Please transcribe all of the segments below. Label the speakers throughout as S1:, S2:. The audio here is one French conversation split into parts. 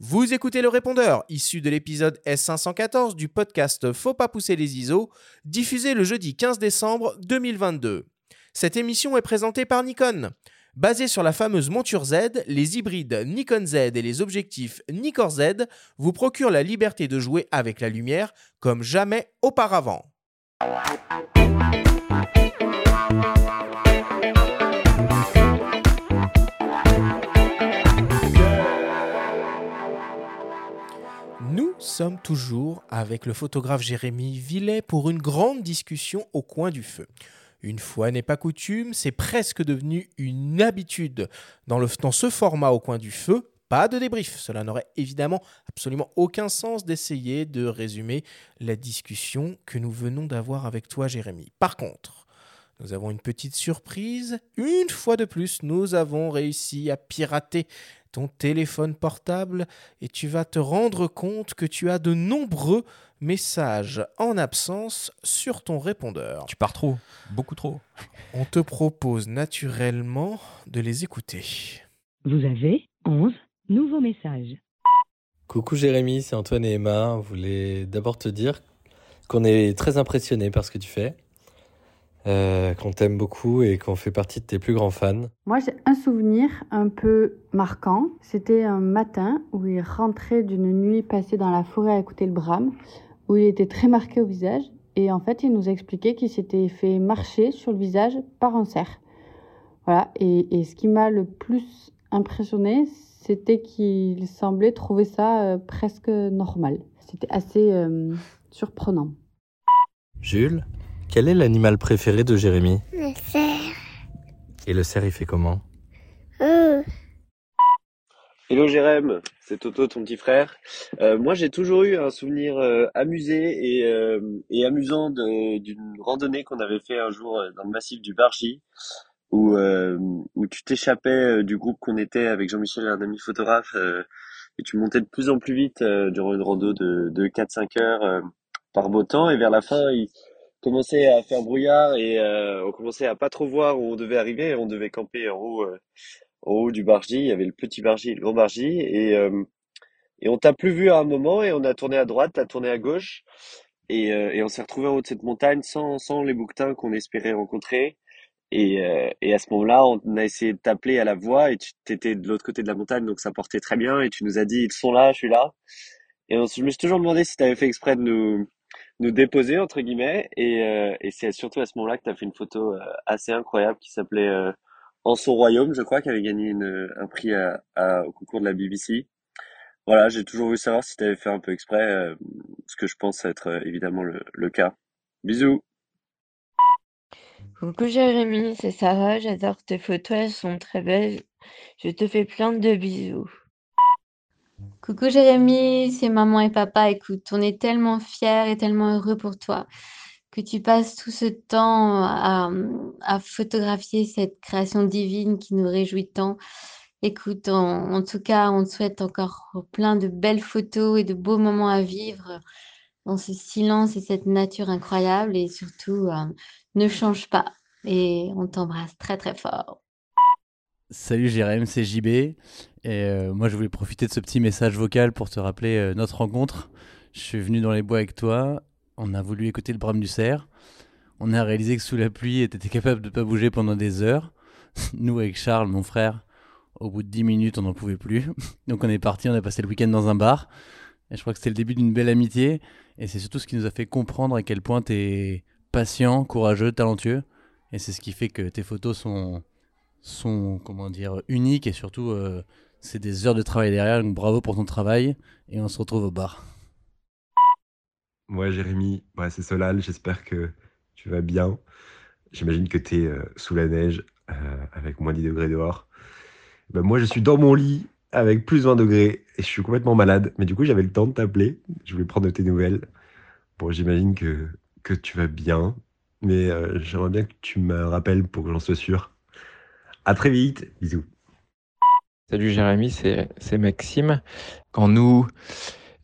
S1: Vous écoutez le répondeur, issu de l'épisode S514 du podcast Faut pas pousser les ISO, diffusé le jeudi 15 décembre 2022. Cette émission est présentée par Nikon. Basée sur la fameuse monture Z, les hybrides Nikon Z et les objectifs Nikkor Z vous procurent la liberté de jouer avec la lumière comme jamais auparavant. Sommes toujours avec le photographe Jérémy Villet pour une grande discussion au coin du feu. Une fois n'est pas coutume, c'est presque devenu une habitude dans, le, dans ce format au coin du feu. Pas de débrief. Cela n'aurait évidemment absolument aucun sens d'essayer de résumer la discussion que nous venons d'avoir avec toi, Jérémy. Par contre, nous avons une petite surprise. Une fois de plus, nous avons réussi à pirater ton téléphone portable et tu vas te rendre compte que tu as de nombreux messages en absence sur ton répondeur.
S2: Tu pars trop, beaucoup trop.
S1: On te propose naturellement de les écouter.
S3: Vous avez 11 nouveaux messages.
S4: Coucou Jérémy, c'est Antoine et Emma. On voulait d'abord te dire qu'on est très impressionnés par ce que tu fais, euh, qu'on t'aime beaucoup et qu'on fait partie de tes plus grands fans.
S5: Moi, j'ai un souvenir un peu marquant. C'était un matin où il rentrait d'une nuit passée dans la forêt à écouter le brame, où il était très marqué au visage. Et en fait, il nous a expliqué qu'il s'était fait marcher sur le visage par un cerf. Voilà. Et, et ce qui m'a le plus impressionné, c'était qu'il semblait trouver ça euh, presque normal. C'était assez euh, surprenant.
S4: Jules, quel est l'animal préféré de Jérémy
S6: Le cerf.
S4: Et le cerf, il fait comment
S6: Oh.
S7: Hello Jérém, c'est Toto, ton petit frère. Euh, moi, j'ai toujours eu un souvenir euh, amusé et, euh, et amusant d'une randonnée qu'on avait fait un jour dans le massif du Bargy, où, euh, où tu t'échappais euh, du groupe qu'on était avec Jean-Michel et un ami photographe, euh, et tu montais de plus en plus vite euh, durant une rando de, de 4-5 heures euh, par beau temps, et vers la fin, il commençait à faire brouillard et euh, on commençait à pas trop voir où on devait arriver, et on devait camper en haut. euh, en haut du Bargy, il y avait le petit Bargy le grand Bargy, et, euh, et on t'a plus vu à un moment, et on a tourné à droite, t'as tourné à gauche, et, euh, et on s'est retrouvé en haut de cette montagne sans, sans les bouquetins qu'on espérait rencontrer. Et, euh, et à ce moment-là, on a essayé de t'appeler à la voix, et tu étais de l'autre côté de la montagne, donc ça portait très bien, et tu nous as dit, ils sont là, je suis là. Et on, je me suis toujours demandé si tu avais fait exprès de nous, nous déposer, entre guillemets, et, euh, et c'est surtout à ce moment-là que tu as fait une photo euh, assez incroyable qui s'appelait euh, En son royaume, je crois, qui avait gagné une, un prix à, à- au concours de la BBC. Voilà, j'ai toujours voulu savoir si tu avais fait un peu exprès, euh, ce que je pense être euh, évidemment le, le cas. Bisous!
S8: Coucou Jérémy, c'est Sarah, j'adore tes photos, elles sont très belles. Je te fais plein de bisous.
S9: Coucou Jérémy, c'est maman et papa. Écoute, on est tellement fiers et tellement heureux pour toi que tu passes tout ce temps à, photographier cette création divine qui nous réjouit tant. Écoute, en, en tout cas, on te souhaite encore plein de belles photos et de beaux moments à vivre dans ce silence et cette nature incroyable et surtout, euh, ne change pas et on t'embrasse très très fort.
S2: Salut Jérém, c'est JB. Et euh, moi, je voulais profiter de ce petit message vocal pour te rappeler euh, notre rencontre. Je suis venu dans les bois avec toi. On a voulu écouter le brame du cerf. On a réalisé que sous la pluie, tu étais capable de pas bouger pendant des heures. Nous, avec Charles, mon frère, au bout de 10 minutes, on n'en pouvait plus. Donc, on est parti, on a passé le week-end dans un bar. Et je crois que c'était le début d'une belle amitié. Et c'est surtout ce qui nous a fait comprendre à quel point tu es patient, courageux, talentueux. Et c'est ce qui fait que tes photos sont, sont comment dire, uniques et surtout, euh, c'est des heures de travail derrière. Donc bravo pour ton travail et on se retrouve au bar.
S10: Ouais, Jérémy, c'est Solal, j'espère que tu vas bien. J'imagine que tu es sous la neige euh, avec moins 10 degrés dehors. Ben, moi, je suis dans mon lit avec plus 20 degrés et je suis complètement malade. Mais du coup, j'avais le temps de t'appeler. Je voulais prendre de tes nouvelles. Bon, j'imagine que, que tu vas bien, mais euh, j'aimerais bien que tu me rappelles pour que j'en sois sûr. À très vite, bisous.
S11: Salut Jérémy, c'est Maxime. Quand nous,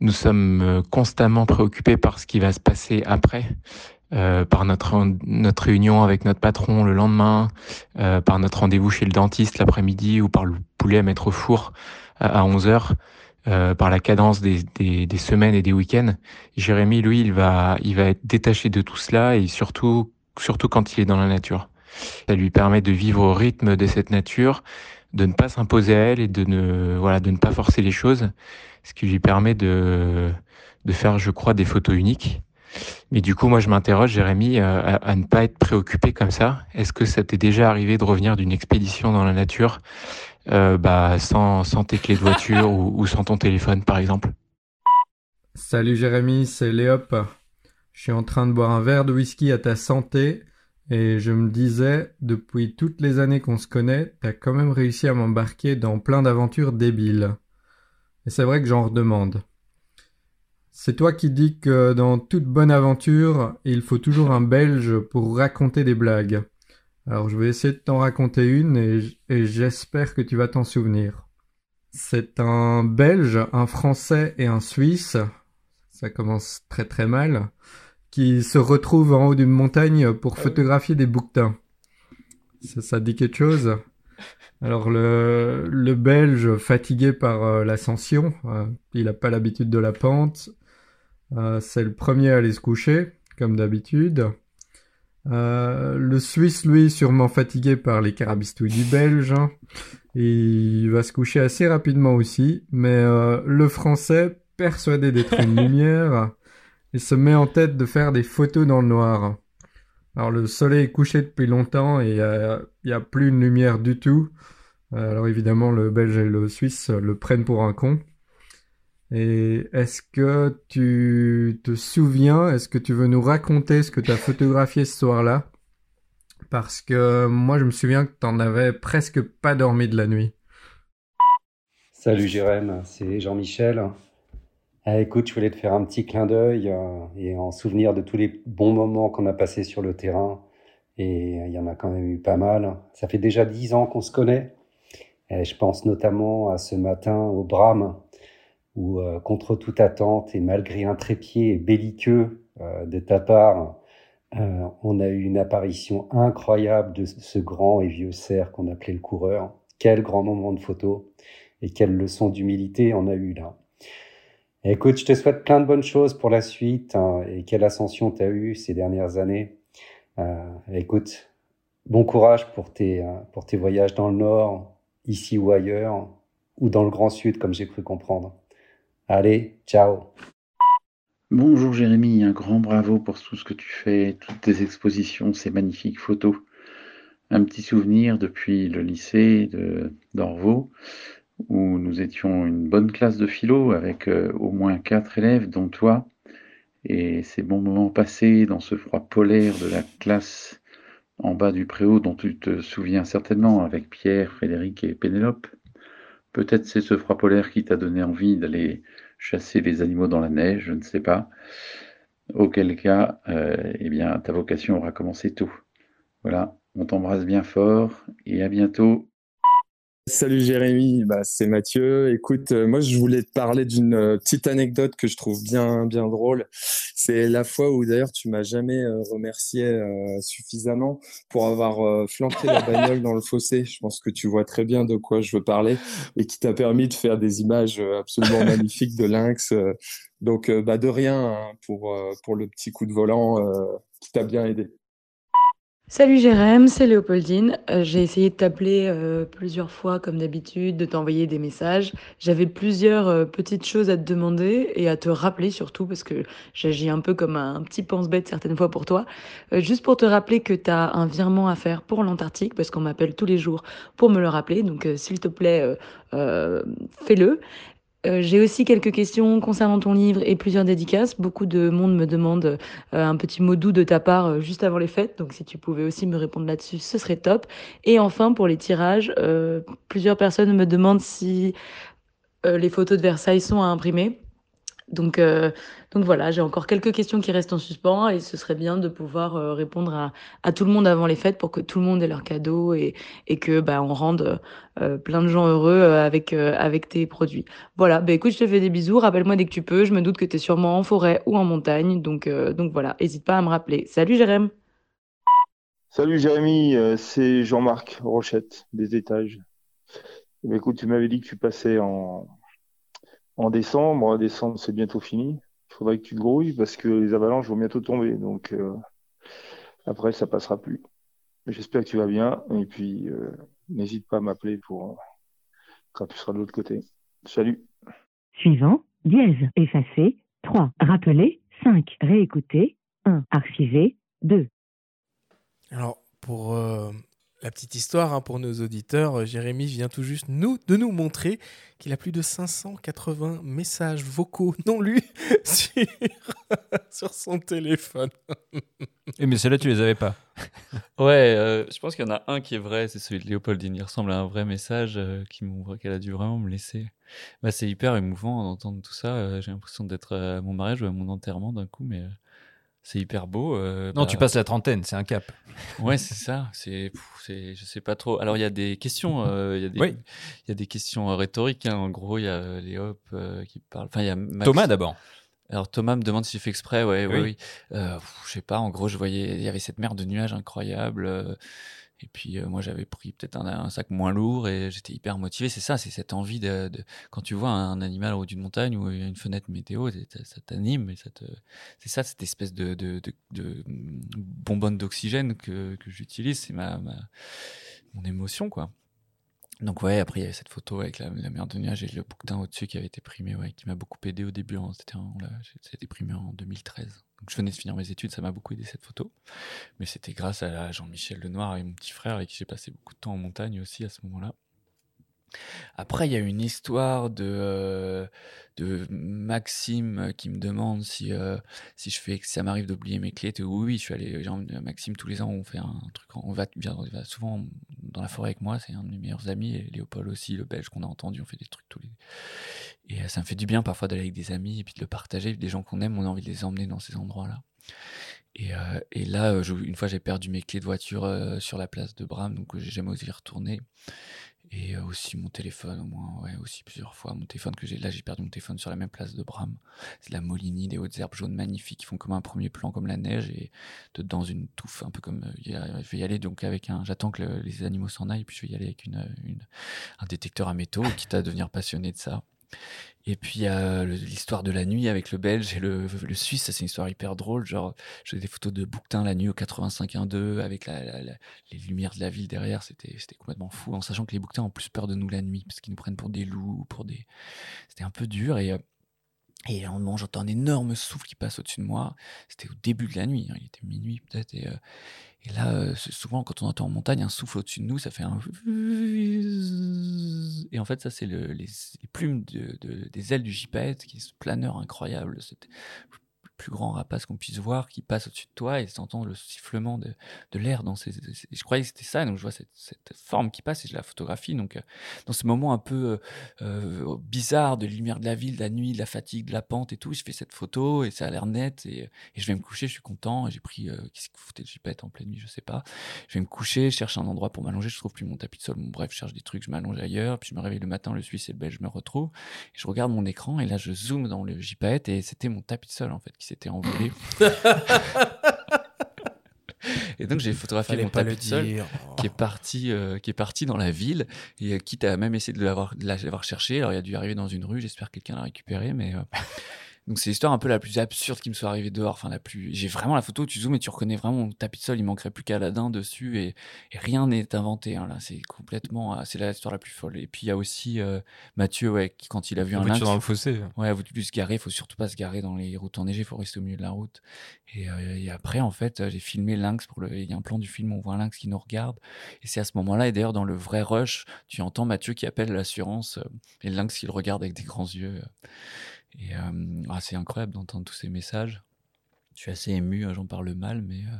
S11: nous sommes euh, constamment préoccupés par ce qui va se passer après, euh, par notre, notre réunion avec notre patron le lendemain, euh, par notre rendez-vous chez le dentiste l'après-midi ou par le poulet à mettre au four à, à 11h, euh, par la cadence des, des, des, semaines et des week-ends. Jérémy, lui, il va, il va être détaché de tout cela et surtout, surtout quand il est dans la nature. Ça lui permet de vivre au rythme de cette nature, de ne pas s'imposer à elle et de ne, voilà, de ne pas forcer les choses, ce qui lui permet de, de faire, je crois, des photos uniques. Mais du coup, moi, je m'interroge, Jérémy, euh, à, ne pas être préoccupé comme ça. Est-ce que ça t'est déjà arrivé de revenir d'une expédition dans la nature euh, bah, sans, sans tes clés de voiture ou, ou sans ton téléphone, par exemple?
S12: Salut Jérémy, c'est Léop. Je suis en train de boire un verre de whisky à ta santé et je me disais, depuis toutes les années qu'on se connaît, t'as quand même réussi à m'embarquer dans plein d'aventures débiles. Et c'est vrai que j'en redemande. C'est toi qui dis que dans toute bonne aventure, il faut toujours un Belge pour raconter des blagues. Alors je vais essayer de t'en raconter une et, j'espère que tu vas t'en souvenir. C'est un Belge, un Français et un Suisse, ça commence très très mal, qui se retrouvent en haut d'une montagne pour photographier des bouquetins. Ça, ça dit quelque chose alors le, le Belge fatigué par euh, l'ascension, euh, il n'a pas l'habitude de la pente, euh, c'est le premier à aller se coucher, comme d'habitude. Le Suisse, lui, sûrement fatigué par les carabistouilles du Belge, hein. il va se coucher assez rapidement aussi, mais le Français, persuadé d'être une lumière, il se met en tête de faire des photos dans le noir. Alors le soleil est couché depuis longtemps et il n'y a, plus une lumière du tout. Alors évidemment, le Belge et le Suisse le prennent pour un con. Et est-ce que tu te souviens, est-ce que tu veux nous raconter ce que tu as photographié ce soir-là? Parce que moi, je me souviens que tu n'en avais presque pas dormi de la nuit.
S13: Salut Jérém, c'est Jean-Michel. Ah, écoute, je voulais te faire un petit clin d'œil euh, et en souvenir de tous les bons moments qu'on a passés sur le terrain. Et il y en a quand même eu pas mal. Ça fait déjà dix ans qu'on se connaît. Et je pense notamment à ce matin au Brame où, euh, contre toute attente et malgré un trépied belliqueux euh, de ta part, euh, on a eu une apparition incroyable de ce grand et vieux cerf qu'on appelait le coureur. Quel grand moment de photo et quelle leçon d'humilité on a eu là. Écoute, je te souhaite plein de bonnes choses pour la suite hein, et quelle ascension tu as eu ces dernières années. Euh, écoute, bon courage pour tes, pour tes voyages dans le Nord, ici ou ailleurs, ou dans le Grand Sud, comme j'ai cru comprendre. Allez, ciao.
S14: Bonjour Jérémy, un grand bravo pour tout ce que tu fais, toutes tes expositions, ces magnifiques photos. Un petit souvenir depuis le lycée d'Orvaux, où nous étions une bonne classe de philo avec euh, au moins quatre élèves, dont toi. Et ces bons moments passés dans ce froid polaire de la classe en bas du préau dont tu te souviens certainement avec Pierre, Frédéric et Pénélope. Peut-être c'est ce froid polaire qui t'a donné envie d'aller chasser les animaux dans la neige, je ne sais pas. Auquel cas, euh, eh bien, ta vocation aura commencé tôt. Voilà, on t'embrasse bien fort et à bientôt.
S15: Salut Jérémy, bah, c'est Mathieu. Écoute, euh, moi je voulais te parler d'une euh, petite anecdote que je trouve bien bien drôle. C'est la fois où d'ailleurs tu m'as jamais euh, remercié suffisamment pour avoir flanqué la bagnole dans le fossé. Je pense que tu vois très bien de quoi je veux parler et qui t'a permis de faire des images absolument magnifiques de lynx. Donc bah de rien hein, pour pour le petit coup de volant qui t'a bien aidé.
S16: Salut Jérém, c'est Léopoldine. Euh, j'ai essayé de t'appeler euh, plusieurs fois comme d'habitude, de t'envoyer des messages. J'avais plusieurs euh, petites choses à te demander et à te rappeler surtout parce que j'agis un peu comme un, petit pense-bête certaines fois pour toi. juste pour te rappeler que tu as un virement à faire pour l'Antarctique parce qu'on m'appelle tous les jours pour me le rappeler. Donc s'il te plaît, fais-le. Euh, j'ai aussi quelques questions concernant ton livre et plusieurs dédicaces. Beaucoup de monde me demande euh, un petit mot doux de ta part euh, juste avant les fêtes. Donc si tu pouvais aussi me répondre là-dessus, ce serait top. Et enfin, pour les tirages, plusieurs personnes me demandent si les photos de Versailles sont à imprimer. Donc, euh, donc voilà, j'ai encore quelques questions qui restent en suspens et ce serait bien de pouvoir euh, répondre à, tout le monde avant les fêtes pour que tout le monde ait leur cadeau et, et que bah, on rende euh, plein de gens heureux avec, avec tes produits. Voilà, bah, écoute, je te fais des bisous, rappelle-moi dès que tu peux, je me doute que tu es sûrement en forêt ou en montagne, donc, donc voilà, n'hésite pas à me rappeler. Salut Jérém.
S17: Salut Jérémy, c'est Jean-Marc Rochette des étages. Bah, écoute, tu m'avais dit que tu passais en, en décembre. Décembre, c'est bientôt fini. Il faudrait que tu te grouilles parce que les avalanches vont bientôt tomber. Donc euh, après, ça passera plus. J'espère que tu vas bien. Et puis, euh, n'hésite pas à m'appeler pour quand tu seras de l'autre côté. Salut.
S3: Suivant, dièse, effacer, 3, rappeler, 5, réécouter, 1, archiver, 2.
S1: Alors, pour euh, la petite histoire, hein, pour nos auditeurs, euh, Jérémy vient tout juste nous, de nous montrer qu'il a plus de 580 messages vocaux non lus sur, sur son téléphone.
S18: Et mais ceux-là, tu les avais pas.
S19: Ouais, euh, je pense qu'il y en a un qui est vrai, c'est celui de Léopoldine. Il ressemble à un vrai message euh, qui m'ouvre, qu'elle a dû vraiment me laisser. Bah, c'est hyper émouvant d'entendre tout ça. euh, J'ai l'impression d'être à mon mariage ou à mon enterrement d'un coup, mais euh, c'est hyper beau. euh,
S18: Non,
S19: bah,
S18: tu passes la trentaine, c'est un cap.
S19: Ouais, c'est ça. C'est, je sais pas trop. Alors, il y a des questions. euh, Il y a des,
S18: Oui.
S19: il y a des questions euh, rhétoriques. hein. En gros, il y a Léop euh, qui parle. Enfin, il y a Max-
S18: Thomas, d'abord.
S19: Alors Thomas me demande si j'ai fait exprès. Ouais, ouais,
S18: Oui.
S19: oui. Euh, pff, je sais pas. En gros, je voyais, il y avait cette mer de nuages incroyable. Et puis euh, moi, j'avais pris peut-être un, sac moins lourd et j'étais hyper motivé. C'est ça, c'est cette envie de, quand tu vois un animal au haut d'une montagne ou une fenêtre météo, ça, t'anime et ça te, c'est ça, cette espèce de, bonbonne d'oxygène que, j'utilise. C'est ma, mon émotion, quoi. Donc ouais, après il y avait cette photo avec la, la mer de nuages et le bouquetin au-dessus qui avait été primé, ouais, qui m'a beaucoup aidé au début. hein. C'était c'était primé en 2013. Donc je venais de finir mes études, ça m'a beaucoup aidé cette photo. Mais c'était grâce à Jean-Michel Lenoir et mon petit frère avec qui j'ai passé beaucoup de temps en montagne aussi à ce moment-là. Après, il y a une histoire de, euh, de Maxime qui me demande si, euh, si je fais, ça m'arrive d'oublier mes clés. Oui, oui, je suis allé, genre, Maxime, tous les ans, on fait un truc, on va, souvent dans la forêt avec moi, c'est un de mes meilleurs amis, et Léopold aussi, le belge qu'on a entendu, on fait des trucs tous les. Et euh, ça me fait du bien parfois d'aller avec des amis et puis de le partager, des gens qu'on aime, on a envie de les emmener dans ces endroits-là. Et, euh, et là, euh, une fois, j'ai perdu mes clés de voiture euh, sur la place de Bram, donc euh, j'ai jamais osé y retourner. Et euh, aussi mon téléphone, au moins, ouais, aussi plusieurs fois. Mon téléphone que j'ai là, j'ai perdu mon téléphone sur la même place de Bram. C'est la Molini, des hautes herbes jaunes magnifiques qui font comme un premier plan, comme la neige, et dedans une touffe, un peu comme. euh, je vais y aller donc avec un. J'attends que le- les animaux s'en aillent, puis je vais y aller avec une- un détecteur à métaux, quitte à devenir passionné de ça. Et puis il y a l'histoire de la nuit avec le Belge et le, Suisse, c'est une histoire hyper drôle. Genre, j'ai des photos de Bouquetin la nuit au 85.1.2 avec la, la- les lumières de la ville derrière. C'était complètement fou, en sachant que les Bouquetins ont plus peur de nous la nuit parce qu'ils nous prennent pour des loups, ou pour des. C'était un peu dur et. euh, et à un moment, j'entends un énorme souffle qui passe au-dessus de moi. C'était au début de la nuit, hein, il était minuit peut-être. Et, euh, là, euh, souvent, quand on entend en montagne un souffle au-dessus de nous, ça fait un. Et en fait, ça, c'est le- les, plumes de- de- des ailes du gypaète, qui est ce planeur incroyable, plus grand rapace qu'on puisse voir, qui passe au-dessus de toi et t'entends le sifflement de, de l'air dans ces, Je croyais que c'était ça, donc je vois cette, cette forme qui passe et je la photographie. Donc, euh, dans ce moment un peu euh, euh, bizarre de lumière de la ville, de la nuit, de la fatigue, de la pente et tout, je fais cette photo et ça a l'air net et, je vais me coucher, je suis content. J'ai pris, euh, qu'est-ce que foutez de gypaète en pleine nuit, je sais pas. Je vais me coucher, je cherche un endroit pour m'allonger, je trouve plus mon tapis de sol. Bref, je cherche des trucs, je m'allonge ailleurs, puis je me réveille le matin, le Suisse et le Belge, je me retrouve. Et je regarde mon écran et là, je zoome dans le gypaète et c'était mon tapis de sol en fait qui s'était envolé. Et donc j'ai photographié
S1: Fallait
S19: mon tapis
S1: dire.
S19: qui est parti, euh, qui est parti dans la ville et euh, quitte à même essayer de l'avoir, de l'avoir cherché. Alors il a dû arriver dans une rue. J'espère que quelqu'un l'a récupéré, mais euh, donc c'est l'histoire un peu la plus absurde qui me soit arrivée dehors. Enfin la plus, j'ai vraiment la photo. Tu zoomes et tu reconnais vraiment mon tapis de sol. Il manquerait plus qu'Aladin dessus et, et rien n'est inventé. hein, là, c'est complètement, euh, c'est la histoire la plus folle. Et puis il y a aussi euh, Mathieu, ouais, qui quand il a vu un lynx,
S18: dans le fossé.
S19: Ouais, vous plus se garer, faut surtout pas se garer dans les routes enneigées, faut rester au milieu de la route. Et, euh, et après, en fait, j'ai filmé lynx pour le. Il y a un plan du film, où on voit un lynx qui nous regarde. Et c'est à ce moment-là, et d'ailleurs dans le vrai rush, tu entends Mathieu qui appelle l'assurance euh, et le lynx qui le regarde avec des grands yeux. Et euh, ah, c'est incroyable d'entendre tous ces messages. Je suis assez ému, euh, j'en parle mal, mais euh,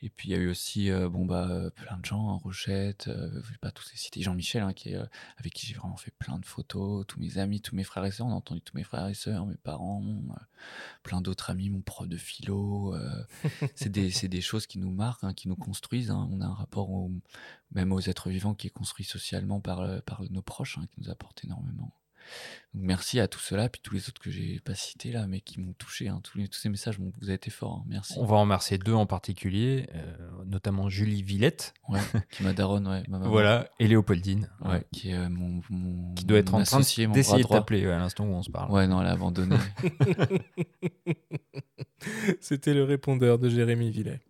S19: et puis il y a eu aussi euh, bon bah plein de gens, hein, Rochette, pas tous les citer, Jean-Michel hein, avec qui j'ai vraiment fait plein de photos, tous mes amis, tous mes frères et sœurs, on a entendu tous mes frères et sœurs, mes parents, plein d'autres amis, mon prof de philo, c'est des des choses qui nous marquent, hein, qui nous construisent. hein. On a un rapport même aux êtres vivants qui est construit socialement par par nos proches, hein, qui nous apportent énormément. Donc merci à tous ceux-là, puis tous les autres que j'ai pas cités là, mais qui m'ont touché. hein. Tous, les- tous ces messages, vous avez été forts. hein. Merci.
S11: On va en remercier deux en particulier, euh, notamment Julie Villette.
S19: Ouais, qui m'a daronne, ouais, ma maman.
S11: Voilà, et Léopoldine.
S19: Ouais, qui est euh, mon, mon-
S11: Qui doit être
S19: mon
S11: en train de-
S19: associé, mon
S11: d'essayer de t'appeler, ouais, à l'instant où on se parle.
S19: Ouais, non, elle a abandonné.
S1: C'était le répondeur de Jérémy Villet.